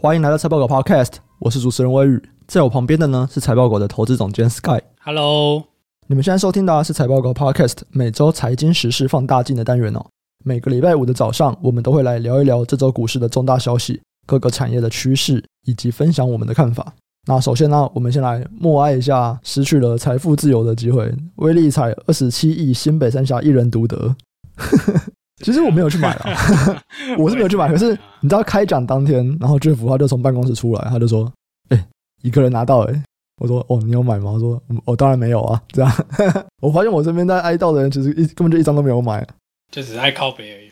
欢迎来到财报狗 Podcast，我是主持人威宇，在我旁边的呢是财报狗的投资总监 Sky。Hello，你们现在收听的是财报狗 Podcast 每周财经时事放大镜的单元哦。每个礼拜五的早上，我们都会来聊一聊这周股市的重大消息、各个产业的趋势，以及分享我们的看法。那首先呢，我们先来默哀一下失去了财富自由的机会，威力彩二十七亿，新北三峡一人独得。其实我没有去买了，我是没有去买。可是你知道开奖当天，然后 Jeff 他就从办公室出来，他就说：“哎、欸，一个人拿到哎、欸。”我说：“哦，你有买吗？”他说：“我、哦、当然没有啊。”这样，我发现我身边在哀悼的人，其实一根本就一张都没有买，就只是爱靠北而已。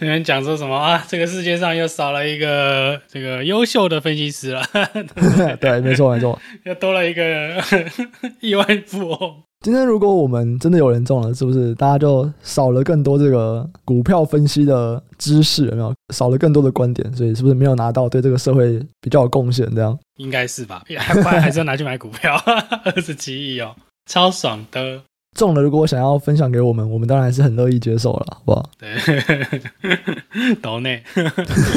有人讲说什么啊？这个世界上又少了一个这个优秀的分析师了。对，没错没错，又多了一个亿万富翁。今天如果我们真的有人中了，是不是大家就少了更多这个股票分析的知识？有没有少了更多的观点？所以是不是没有拿到对这个社会比较有贡献？这样应该是吧？还不然还是要拿去买股票，二十七亿哦，超爽的。中了，如果想要分享给我们，我们当然是很乐意接受了，好不好？对，岛内。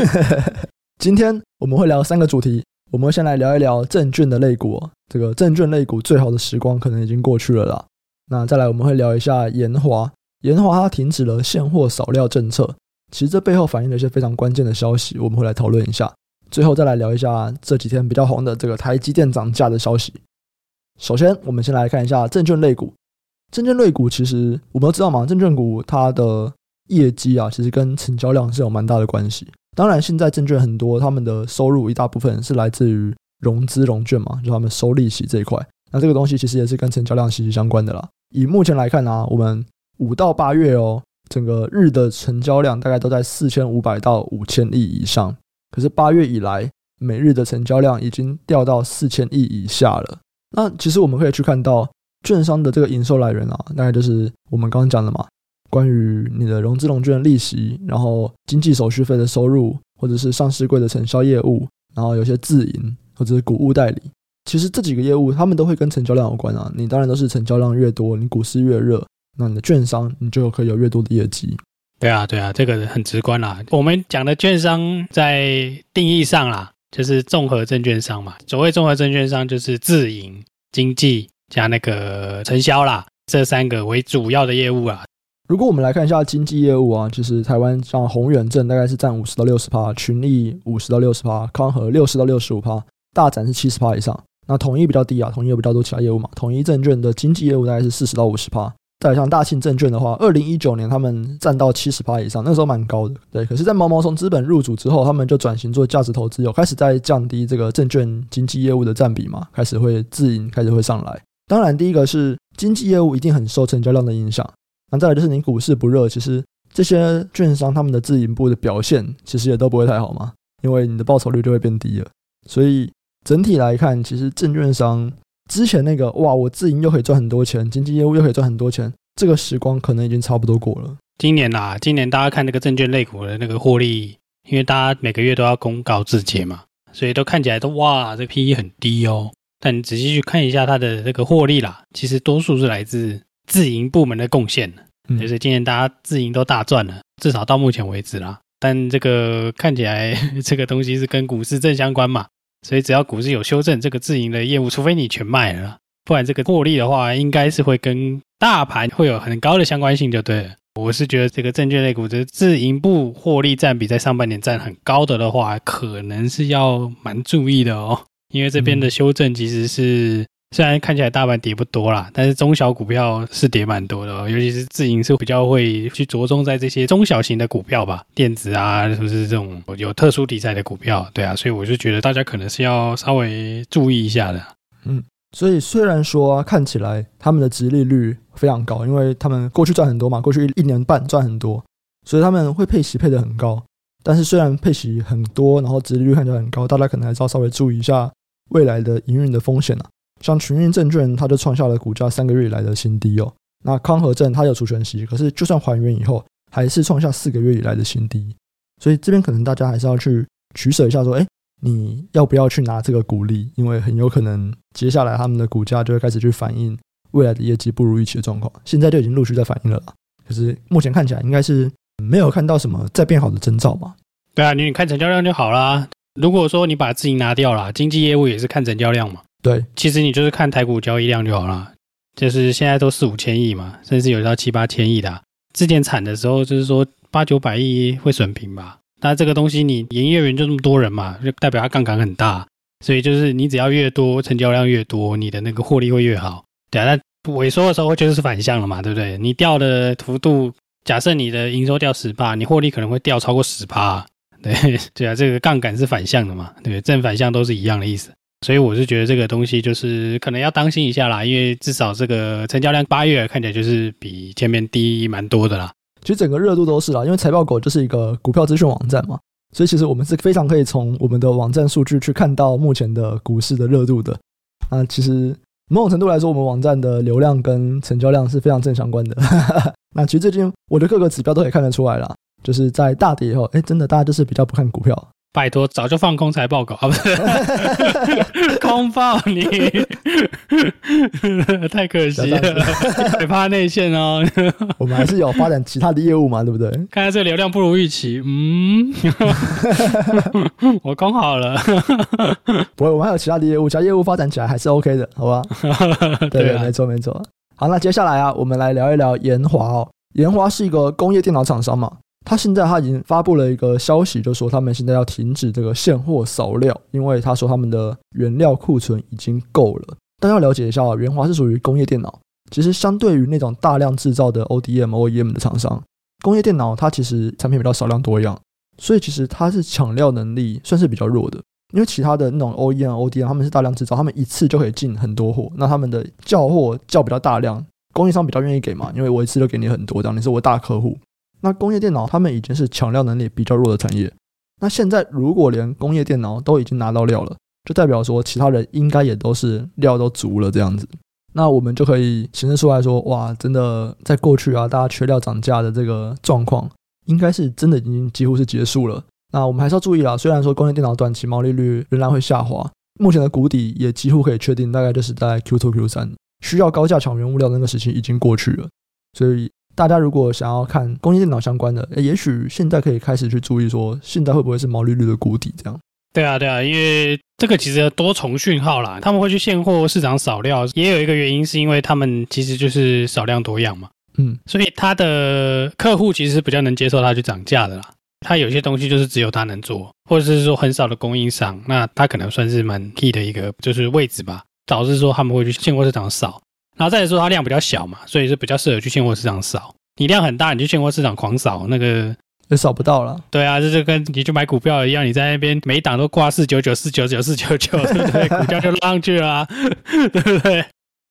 今天我们会聊三个主题，我们会先来聊一聊证券的类股，这个证券类股最好的时光可能已经过去了啦。那再来我们会聊一下研华，研华它停止了现货少料政策，其实这背后反映了一些非常关键的消息，我们会来讨论一下。最后再来聊一下这几天比较红的这个台积电涨价的消息。首先，我们先来看一下证券类股。证券类股其实我们都知道嘛，证券股它的业绩啊，其实跟成交量是有蛮大的关系。当然，现在证券很多，他们的收入一大部分是来自于融资融券嘛，就他们收利息这一块。那这个东西其实也是跟成交量息息相关的啦。以目前来看呢、啊，我们五到八月哦，整个日的成交量大概都在四千五百到五千亿以上。可是八月以来，每日的成交量已经掉到四千亿以下了。那其实我们可以去看到。券商的这个营收来源啊，大概就是我们刚刚讲的嘛，关于你的融资融券利息，然后经纪手续费的收入，或者是上市柜的承销业务，然后有些自营或者是股务代理，其实这几个业务他们都会跟成交量有关啊。你当然都是成交量越多，你股市越热，那你的券商你就可以有越多的业绩。对啊，对啊，这个很直观啦。我们讲的券商在定义上啦，就是综合证券商嘛。所谓综合证券商，就是自营、经纪。加那个承销啦，这三个为主要的业务啊。如果我们来看一下经纪业务啊，就是台湾像宏远证大概是占五十到六十趴，群益五十到六十趴，康和六十到六十五趴，大展是七十趴以上。那统一比较低啊，统一有比较多其他业务嘛。统一证券的经纪业务大概是四十到五十趴。再来像大庆证券的话，二零一九年他们占到七十趴以上，那时候蛮高的。对，可是，在毛毛虫资本入主之后，他们就转型做价值投资，有开始在降低这个证券经纪业务的占比嘛，开始会自营，开始会上来。当然，第一个是经纪业务一定很受成交量的影响。那再来就是你股市不热，其实这些券商他们的自营部的表现其实也都不会太好嘛，因为你的报酬率就会变低了。所以整体来看，其实证券商之前那个哇，我自营又可以赚很多钱，经纪业务又可以赚很多钱，这个时光可能已经差不多过了。今年啊，今年大家看那个证券类股的那个获利，因为大家每个月都要公告自结嘛，所以都看起来都哇，这 PE 很低哦。但你仔细去看一下它的这个获利啦，其实多数是来自自营部门的贡献，嗯，就是今年大家自营都大赚了，至少到目前为止啦。但这个看起来 这个东西是跟股市正相关嘛，所以只要股市有修正，这个自营的业务，除非你全卖了，不然这个获利的话，应该是会跟大盘会有很高的相关性，就对了。我是觉得这个证券类股的自营部获利占比在上半年占很高的的话，可能是要蛮注意的哦。因为这边的修正其实是，虽然看起来大盘跌不多啦，但是中小股票是跌蛮多的哦，尤其是自营是比较会去着重在这些中小型的股票吧，电子啊，是不是这种有特殊题材的股票？对啊，所以我就觉得大家可能是要稍微注意一下的。嗯，所以虽然说，看起来他们的殖利率非常高，因为他们过去赚很多嘛，过去一年半赚很多，所以他们会配息配得很高。但是虽然配息很多，然后殖利率看起来很高，大家可能还是要稍微注意一下。未来的营运的风险啊，像群益证券，它就创下了股价三个月以来的新低哦。那康和证它有除权息，可是就算还原以后，还是创下四个月以来的新低。所以这边可能大家还是要去取舍一下，说，哎，你要不要去拿这个股利？因为很有可能接下来他们的股价就会开始去反映未来的业绩不如预期的状况。现在就已经陆续在反映了。可是目前看起来应该是没有看到什么再变好的征兆嘛。对啊，你你看成交量就好啦。如果说你把自营拿掉了，经纪业务也是看成交量嘛。对，其实你就是看台股交易量就好了。就是现在都四五千亿嘛，甚至有到七八千亿的啊。之前惨的时候，就是说八九百亿会损平吧。但这个东西，你营业员就这么多人嘛，就代表它杠杆很大。所以就是你只要越多，成交量越多，你的那个获利会越好。对啊，那萎缩的时候就是反向了嘛，对不对？你掉的幅度，假设你的营收掉十趴，你获利可能会掉超过十趴。对对啊，这个杠杆是反向的嘛，对，正反向都是一样的意思。所以我是觉得这个东西就是可能要当心一下啦，因为至少这个成交量八月看起来就是比前面低蛮多的啦。其实整个热度都是啦，因为财报狗就是一个股票资讯网站嘛，所以其实我们是非常可以从我们的网站数据去看到目前的股市的热度的。那其实某种程度来说，我们网站的流量跟成交量是非常正相关的。那其实最近我的各个指标都可以看得出来啦，就是在大跌以后，哎，真的大家就是比较不看股票。拜托，早就放空才报告啊！不是空报你，太可惜了，害怕内线哦。我们还是有发展其他的业务嘛，对不对？看来这流量不如预期，嗯，我空好了。不会，我们还有其他的业务，其他业务发展起来还是 OK 的，好吧？对，对，没错，没错。好，那接下来啊，我们来聊一聊研华哦。研华是一个工业电脑厂商嘛。他现在他已经发布了一个消息，就说他们现在要停止这个现货扫料，因为他说他们的原料库存已经够了。大家要了解一下啊，研华是属于工业电脑，其实相对于那种大量制造的 ODM、OEM 的厂商，工业电脑它其实产品比较少量多样，所以其实它是抢料能力算是比较弱的。因为其他的那种 OEM、ODM 他们是大量制造，他们一次就可以进很多货，那他们的叫货叫比较大量，供应商比较愿意给嘛，因为我一次就给你很多，这样你是我大客户。那工业电脑他们已经是抢料能力比较弱的产业，那现在如果连工业电脑都已经拿到料了，就代表说其他人应该也都是料都足了这样子，那我们就可以显示出来说，哇，真的在过去啊，大家缺料涨价的这个状况，应该是真的已经几乎是结束了。那我们还是要注意啦，虽然说工业电脑短期毛利率仍然会下滑，目前的谷底也几乎可以确定，大概就是在 Q2、Q3 需要高价抢原物料那个时期已经过去了，所以。大家如果想要看工业电脑相关的，也许现在可以开始去注意说，现在会不会是毛利率的谷底这样？对啊，对啊，因为这个其实多重讯号啦，他们会去现货市场扫料，也有一个原因是因为他们其实就是少量多样嘛，嗯，所以他的客户其实是比较能接受他去涨价的啦。他有些东西就是只有他能做，或者是说很少的供应商，那他可能算是蛮 key 的一个就是位置吧，导致说他们会去现货市场扫。然后再来说，它量比较小嘛，所以是比较适合去现货市场扫。你量很大，你去现货市场狂扫，那个也扫不到了。对啊，这就跟你去买股票一样，你在那边每一档都挂四九九、四九九、四九九，对不对？股价就拉上去了啊，对不对？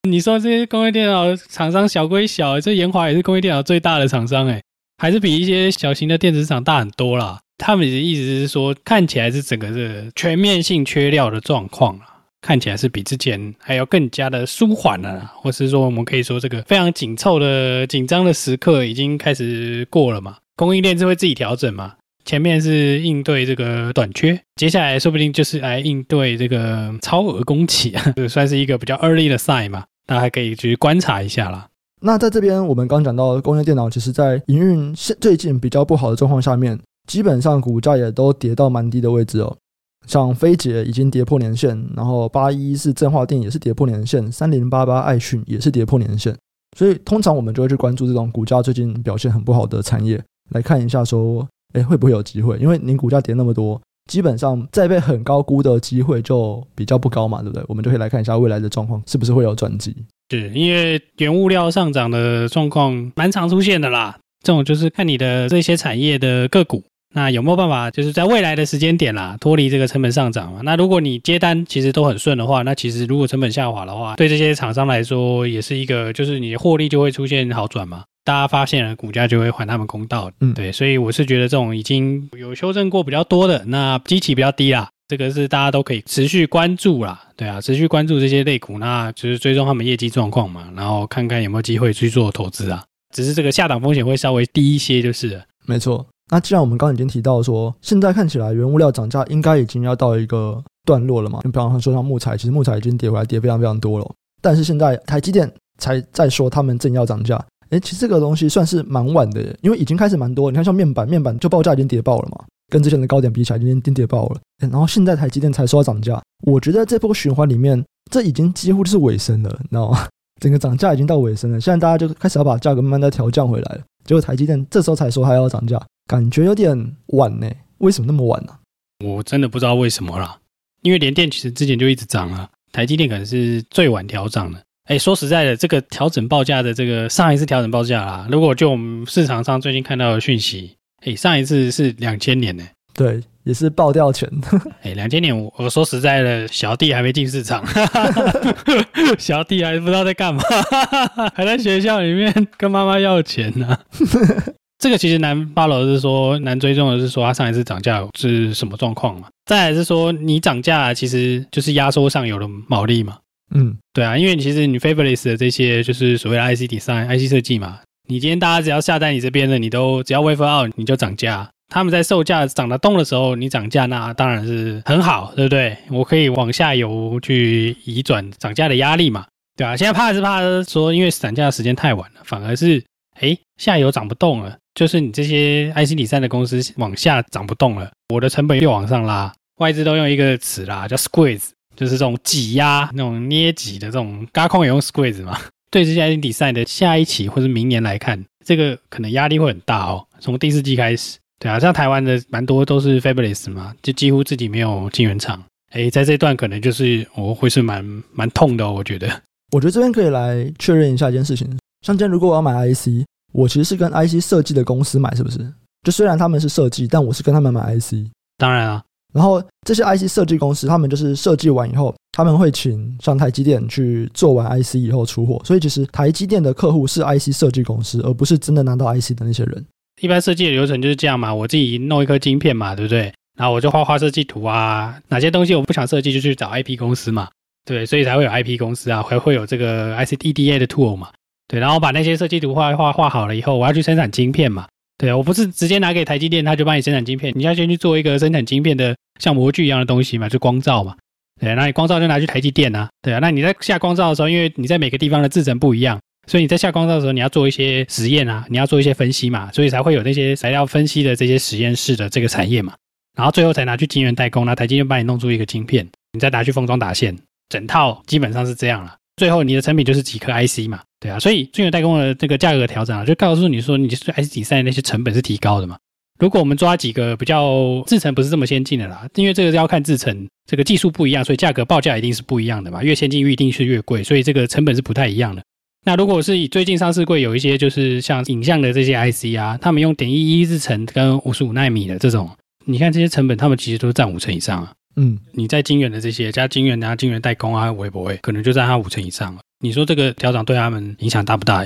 你说这些工业电脑厂商小归小，这研华也是工业电脑最大的厂商，哎，还是比一些小型的电子厂大很多啦。他们的意思是说，看起来是整个是全面性缺料的状况啊。看起来是比之前还要更加的舒缓了，或是说我们可以说这个非常紧凑的紧张的时刻已经开始过了嘛？供应链是会自己调整嘛？前面是应对这个短缺，接下来说不定就是来应对这个超额供给啊，这算是一个比较 early 的 sign 嘛？大家还可以去观察一下啦。那在这边我们刚讲到工业电脑，其实在营运现最近比较不好的状况下面，基本上股价也都跌到蛮低的位置哦。像飞捷已经跌破年线，然后八一是振化电也是跌破年线，三零八八爱讯也是跌破年线，所以通常我们就会去关注这种股价最近表现很不好的产业，来看一下说，哎，会不会有机会？因为你股价跌那么多，基本上再被很高估的机会就比较不高嘛，对不对？我们就可以来看一下未来的状况是不是会有转机。是因为原物料上涨的状况蛮常出现的啦，这种就是看你的这些产业的个股。那有没有办法，就是在未来的时间点啦，脱离这个成本上涨嘛？那如果你接单其实都很顺的话，那其实如果成本下滑的话，对这些厂商来说也是一个，就是你的获利就会出现好转嘛。大家发现了，股价就会还他们公道。嗯，对，所以我是觉得这种已经有修正过比较多的，那基期比较低啦，这个是大家都可以持续关注啦。对啊，持续关注这些类股，那就是追踪他们业绩状况嘛，然后看看有没有机会去做投资啊。只是这个下档风险会稍微低一些，就是了。没错。那既然我们刚刚已经提到说，现在看起来原物料涨价应该已经要到一个段落了嘛？你比方说像木材，其实木材已经跌回来，跌非常非常多了。但是现在台积电才在说他们正要涨价，诶，其实这个东西算是蛮晚的，因为已经开始蛮多。你看像面板，面板就报价已经跌爆了嘛。跟之前的高点比起来，已经跌跌爆了。然后现在台积电才说要涨价，我觉得这波循环里面，这已经几乎是尾声了，你知道吗？整个涨价已经到尾声了，现在大家就开始要把价格慢慢的调降回来了。结果台积电这时候才说还要涨价，感觉有点晚呢。为什么那么晚呢？我真的不知道为什么啦。因为联电其实之前就一直涨啊，台积电可能是最晚调涨的。哎，说实在的，这个调整报价的这个上一次调整报价啦，如果就我们市场上最近看到的讯息，哎，上一次是两千年呢。对，也是爆掉钱。哎，两千年我我说实在的，小弟还没进市场，小弟还不知道在干嘛，还在学校里面跟妈妈要钱呢。这个其实难 follow 是说难追踪的是说他上一次涨价是什么状况嘛？再来是说你涨价其实就是压缩上游的毛利嘛？嗯，对啊，因为你其实你 fabless 的这些就是所谓的 IC design、IC 设计嘛，你今天大家只要下单你这边的，你都只要 wafer out 你就涨价。他们在售价涨得动的时候，你涨价那当然是很好，对不对？我可以往下游去移转涨价的压力嘛，对啊，现在怕是怕说因为涨价的时间太晚了，反而是哎下游涨不动了。就是你这些 IC 底三的公司往下涨不动了，我的成本又往上拉，外资都用一个词啦，叫 squeeze，就是这种挤压、那种捏挤的这种，轧空也用 squeeze 嘛。对这些 IC 底三的下一期或者明年来看，这个可能压力会很大哦。从第四季开始，对啊，像台湾的蛮多都是 Fabulous 嘛，就几乎自己没有晶圆厂，哎，在这段可能就是我会是蛮蛮痛的哦，我觉得。我觉得这边可以来确认一下一件事情，像今天如果我要买 IC。我其实是跟 IC 设计的公司买，是不是？就虽然他们是设计，但我是跟他们买 IC。当然啊，然后这些 IC 设计公司，他们就是设计完以后，他们会请像台积电去做完 IC 以后出货。所以其实台积电的客户是 IC 设计公司，而不是真的拿到 IC 的那些人。一般设计的流程就是这样嘛，我自己弄一颗晶片嘛，对不对？然后我就画画设计图啊，哪些东西我不想设计，就去找 IP 公司嘛，对，所以才会有 IP 公司啊，还会有这个 IC EDA 的 tool 嘛。对，然后把那些设计图画画画好了以后，我要去生产晶片嘛。对啊，我不是直接拿给台积电，他就帮你生产晶片。你要先去做一个生产晶片的像模具一样的东西嘛，就光罩嘛。对，那你光罩就拿去台积电啊。对啊，那你在下光罩的时候，因为你在每个地方的制程不一样，所以你在下光罩的时候，你要做一些实验啊，你要做一些分析嘛，所以才会有那些材料分析的这些实验室的这个产业嘛。然后最后才拿去晶圆代工，那台积电帮你弄出一个晶片，你再拿去封装打线，整套基本上是这样了。最后你的成品就是几颗 IC 嘛。对啊，所以晶圆代工的这个价格调整啊，就告诉你说，你就是 IC 底材那些成本是提高的嘛。如果我们抓几个比较制程不是这么先进的啦，因为这个要看制程，这个技术不一样，所以价格报价一定是不一样的嘛。越先进一定是越贵，所以这个成本是不太一样的。那如果是以最近上市柜有一些就是像影像的这些 IC 啊，他们用点一一制程跟五十五纳米的这种，你看这些成本，他们其实都占五成以上啊。嗯，你在晶圆的这些加晶圆啊、晶圆代工啊，会不会可能就占它五成以上了？你说这个调整对他们影响大不大？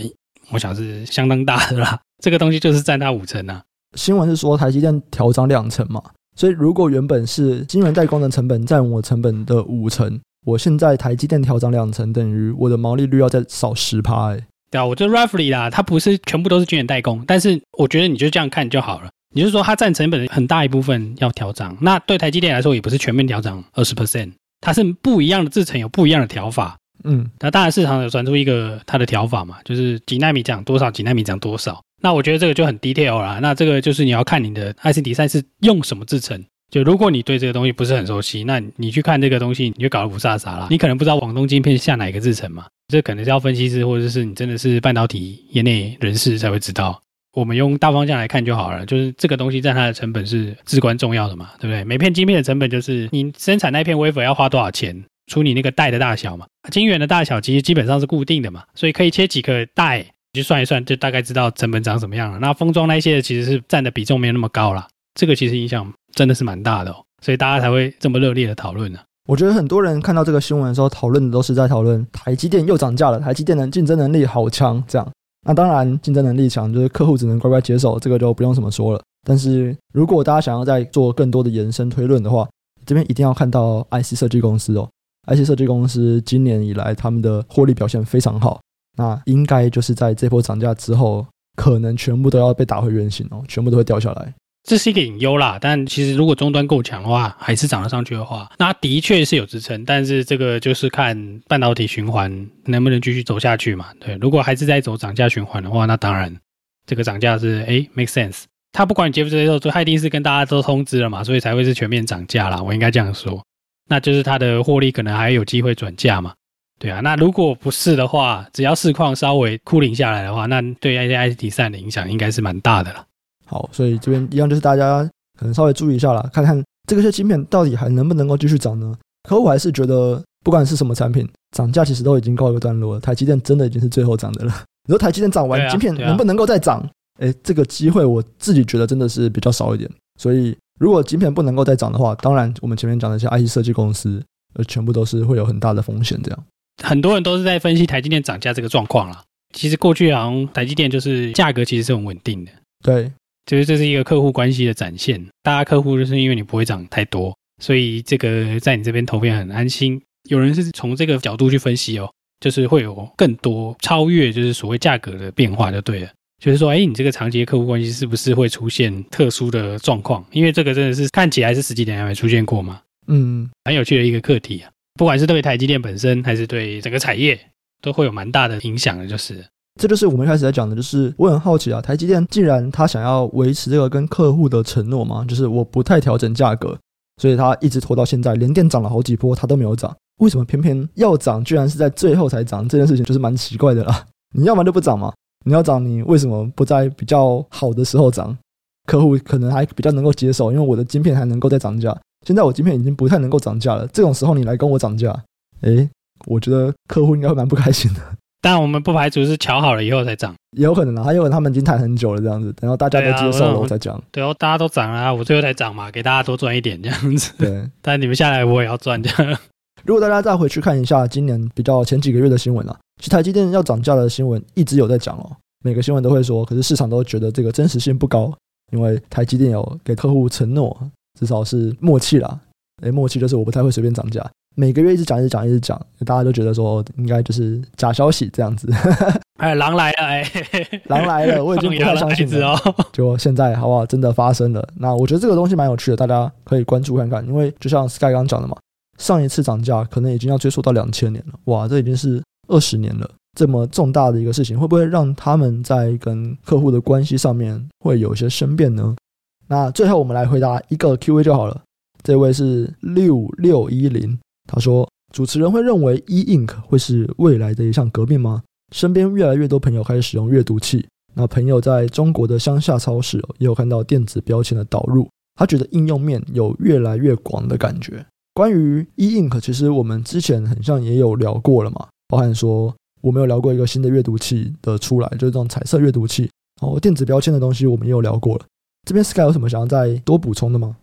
我想是相当大的啦。这个东西就是占它五成啊。新闻是说台积电调涨两成嘛，所以如果原本是晶圆代工的成本占我成本的五成，我现在台积电调涨两成，等于我的毛利率要再少十趴哎。对啊，我这 roughly 啦，它不是全部都是晶圆代工，但是我觉得你就这样看就好了。你就是说它占成本很大一部分要调涨，那对台积电来说也不是全面调涨二十 percent，它是不一样的制程有不一样的调法。嗯，那当然市场有传出一个它的调法嘛，就是几纳米讲多少，几纳米讲多少。那我觉得这个就很 detail 啦。那这个就是你要看你的 IC design 是用什么制程。就如果你对这个东西不是很熟悉，那你去看这个东西，你就搞得不飒飒啦。你可能不知道广东晶片下哪个制程嘛，这可能是要分析师或者是你真的是半导体业内人士才会知道。我们用大方向来看就好了，就是这个东西占它的成本是至关重要的嘛，对不对？每片晶片的成本就是你生产那片 wafer 要花多少钱。除你那个带的大小嘛，晶圆的大小其实基本上是固定的嘛，所以可以切几个带，你就算一算，就大概知道成本长什么样了。那封装那些其实是占的比重没有那么高啦，这个其实影响真的是蛮大的哦，所以大家才会这么热烈的讨论呢。我觉得很多人看到这个新闻的时候，讨论的都是在讨论台积电又涨价了，台积电的竞争能力好强，这样。那当然竞争能力强，就是客户只能乖乖接受，这个就不用怎么说了。但是如果大家想要再做更多的延伸推论的话，这边一定要看到 IC 设计公司哦。IC 设计公司今年以来，他们的获利表现非常好。那应该就是在这波涨价之后，可能全部都要被打回原形哦，全部都会掉下来。这是一个隐忧啦。但其实如果终端够强的话，还是涨得上去的话，那的确是有支撑。但是这个就是看半导体循环能不能继续走下去嘛。对，如果还是在走涨价循环的话，那当然这个涨价是诶 make sense。他不管你接不接受，他一定是跟大家都通知了嘛，所以才会是全面涨价啦。我应该这样说，那就是他的获利可能还有机会转嫁嘛。对啊，那如果不是的话，只要市况稍微枯零下来的话，那对 ICT 三的影响应该是蛮大的了。好，所以这边一样就是大家可能稍微注意一下啦，看看这个些晶片到底还能不能够继续涨呢？可我还是觉得，不管是什么产品，涨价其实都已经告一个段落了。台积电真的已经是最后涨的了。你说台积电涨完，晶片能不能够再涨？哎，这个机会我自己觉得真的是比较少一点。所以，如果晶片不能够再涨的话，当然我们前面讲的一些 IC 设计公司，呃，全部都是会有很大的风险。这样，很多人都是在分析台积电涨价这个状况啦。其实过去好像台积电就是价格其实是很稳定的。对，就是这是一个客户关系的展现。大家客户就是因为你不会涨太多，所以这个在你这边投片很安心。有人是从这个角度去分析哦，就是会有更多超越就是所谓价格的变化就对了。就是说，哎，你这个长期的客户关系是不是会出现特殊的状况？因为这个真的是看起来是十几年还没出现过嘛。嗯，很有趣的一个课题啊。不管是对台积电本身，还是对整个产业，都会有蛮大的影响的。就是，这就是我们一开始在讲的，就是我很好奇啊，台积电既然他想要维持这个跟客户的承诺嘛，就是我不太调整价格，所以他一直拖到现在，连电涨了好几波，他都没有涨。为什么偏偏要涨，居然是在最后才涨？这件事情就是蛮奇怪的啦。你要么就不涨嘛。你要涨，你为什么不在比较好的时候涨？客户可能还比较能够接受，因为我的晶片还能够再涨价。现在我晶片已经不太能够涨价了，这种时候你来跟我涨价，诶，我觉得客户应该会蛮不开心的。但我们不排除是瞧好了以后才涨，也有可能啊，还有可能他们已经谈很久了这样子，然后大家都接受了我再讲。对哦，大家都涨了啊，我最后才涨嘛，给大家多赚一点这样子。对，但你们下来我也要赚这样。如果大家再回去看一下今年比较前几个月的新闻啊。其实台积电要涨价的新闻一直有在讲哦，每个新闻都会说，可是市场都觉得这个真实性不高，因为台积电有给客户承诺，至少是默契啦。诶，默契就是我不太会随便涨价，每个月一直讲，一直讲，一直讲，大家都觉得说应该就是假消息这样子。哎，狼来了，哎，狼来了，我已经不太相信了。就现在好不好？真的发生了。那我觉得这个东西蛮有趣的，大家可以关注看看，因为就像 Sky 刚刚讲的嘛，上一次涨价可能已经要追溯到两千年了，哇，这已经是。二十年了，这么重大的一个事情，会不会让他们在跟客户的关系上面会有一些生变呢？那最后我们来回答一个 Q&A 就好了。这位是六六一零，他说：“主持人会认为 E Ink 会是未来的一项革命吗？身边越来越多朋友开始使用阅读器，那朋友在中国的乡下超市也有看到电子标签的导入，他觉得应用面有越来越广的感觉。关于 E Ink，其实我们之前很像也有聊过了嘛。”包含说，我们有聊过一个新的阅读器的出来，就是这种彩色阅读器，然后电子标签的东西，我们也有聊过了。这边 Sky 有什么想要再多补充的吗？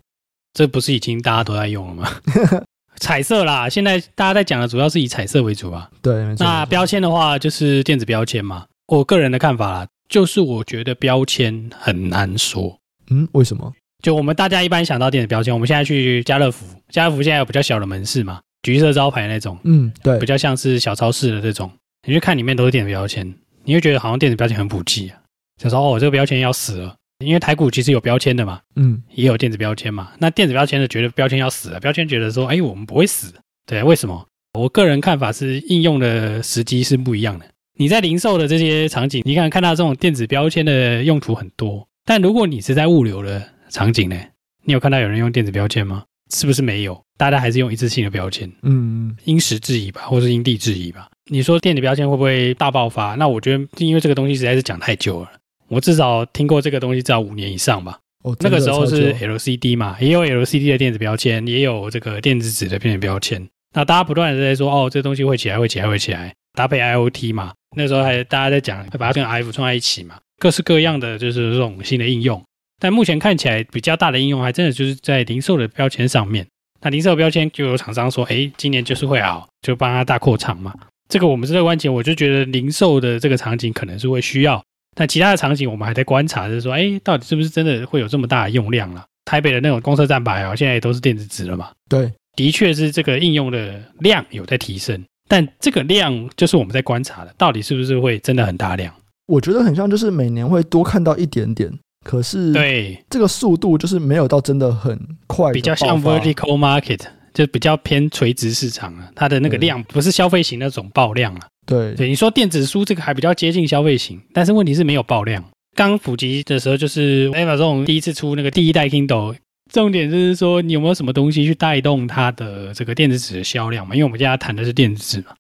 这不是已经大家都在用了吗？彩色啦，现在大家在讲的主要是以彩色为主啊。对，没错。那标签的话，就是电子标签嘛。我个人的看法啦，就是我觉得标签很难说。嗯，为什么？就我们大家一般想到电子标签，我们现在去家乐福，家乐福现在有比较小的门市嘛。橘色招牌那种，嗯，对，比较像是小超市的这种，你去看里面都是电子标签，你会觉得好像电子标签很普及啊。就说哦，这个标签要死了，因为台股其实有标签的嘛，嗯，也有电子标签嘛。那电子标签的觉得标签要死了，标签觉得说，哎，我们不会死，对，为什么？我个人看法是应用的时机是不一样的。你在零售的这些场景，你看看到这种电子标签的用途很多，但如果你是在物流的场景呢，你有看到有人用电子标签吗？是不是没有？大家还是用一次性的标签，嗯，因时制宜吧，或是因地制宜吧。你说电子标签会不会大爆发？那我觉得，因为这个东西实在是讲太久了，我至少听过这个东西至少五年以上吧。哦，那个时候是 LCD 嘛，也有 LCD 的电子标签，也有这个电子纸的电子标签。那大家不断的在说，哦，这东西会起来，会起来，会起来，搭配 IoT 嘛。那时候还大家在讲，会把它跟 IF 串在一起嘛，各式各样的就是这种新的应用。但目前看起来比较大的应用，还真的就是在零售的标签上面。那零售标签就有厂商说，哎，今年就是会好，就帮他大扩厂嘛。这个我们是乐观其成，我就觉得零售的这个场景可能是会需要。但其他的场景我们还在观察，就是说，哎，到底是不是真的会有这么大的用量了？台北的那种公车站牌啊，现在也都是电子纸了嘛。对，的确是这个应用的量有在提升，但这个量就是我们在观察的，到底是不是会真的很大量？我觉得很像，就是每年会多看到一点点。可是，对这个速度就是没有到真的很快，比较像 vertical market，就比较偏垂直市场啊。它的那个量不是消费型那种爆量啊。对对，你说电子书这个还比较接近消费型，但是问题是没有爆量，刚普及的时候，就是 Amazon 第一次出那个第一代 Kindle，重点就是说你有没有什么东西去带动它的这个电子纸的销量嘛？因为我们现在谈的是电子纸嘛。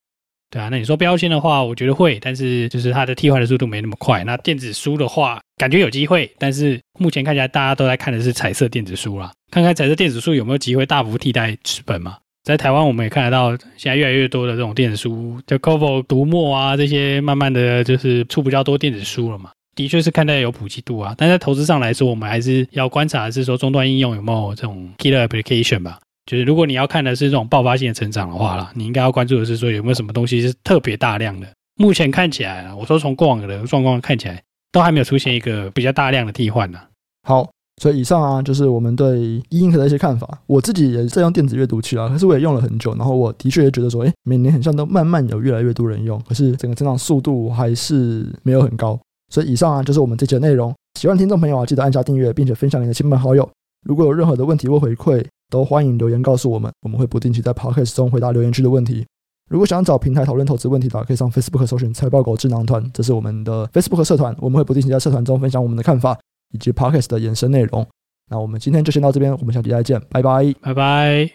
对啊，那你说标签的话，我觉得会，但是就是它的替换的速度没那么快。那电子书的话，感觉有机会，但是目前看起来大家都在看的是彩色电子书啦，看看彩色电子书有没有机会大幅替代纸本嘛？在台湾我们也看得到，现在越来越多的这种电子书，就 Kobo 读墨啊这些，慢慢的就是出比较多电子书了嘛。的确是看待有普及度啊，但在投资上来说，我们还是要观察的是说终端应用有没有这种 killer application 吧。就是如果你要看的是这种爆发性的成长的话啦，你应该要关注的是说有没有什么东西是特别大量的。目前看起来啊，我说从过往的状况看起来，都还没有出现一个比较大量的替换呢。好，所以以上啊就是我们对 E Ink 的一些看法。我自己也在用电子阅读器啊，可是我也用了很久，然后我的确也觉得说，哎，每年很像都慢慢有越来越多人用，可是整个增长速度还是没有很高。所以以上啊就是我们这期的内容。喜欢听众朋友啊，记得按下订阅，并且分享给你的亲朋好友。如果有任何的问题或回馈，都欢迎留言告诉我们，我们会不定期在 Podcast 中回答留言区的问题。如果想找平台讨论投资问题的，可以上 Facebook 搜寻“财报狗智囊团”，这是我们的 Facebook 社团，我们会不定期在社团中分享我们的看法以及 Podcast 的延伸内容。那我们今天就先到这边，我们下期再见，拜拜，拜拜。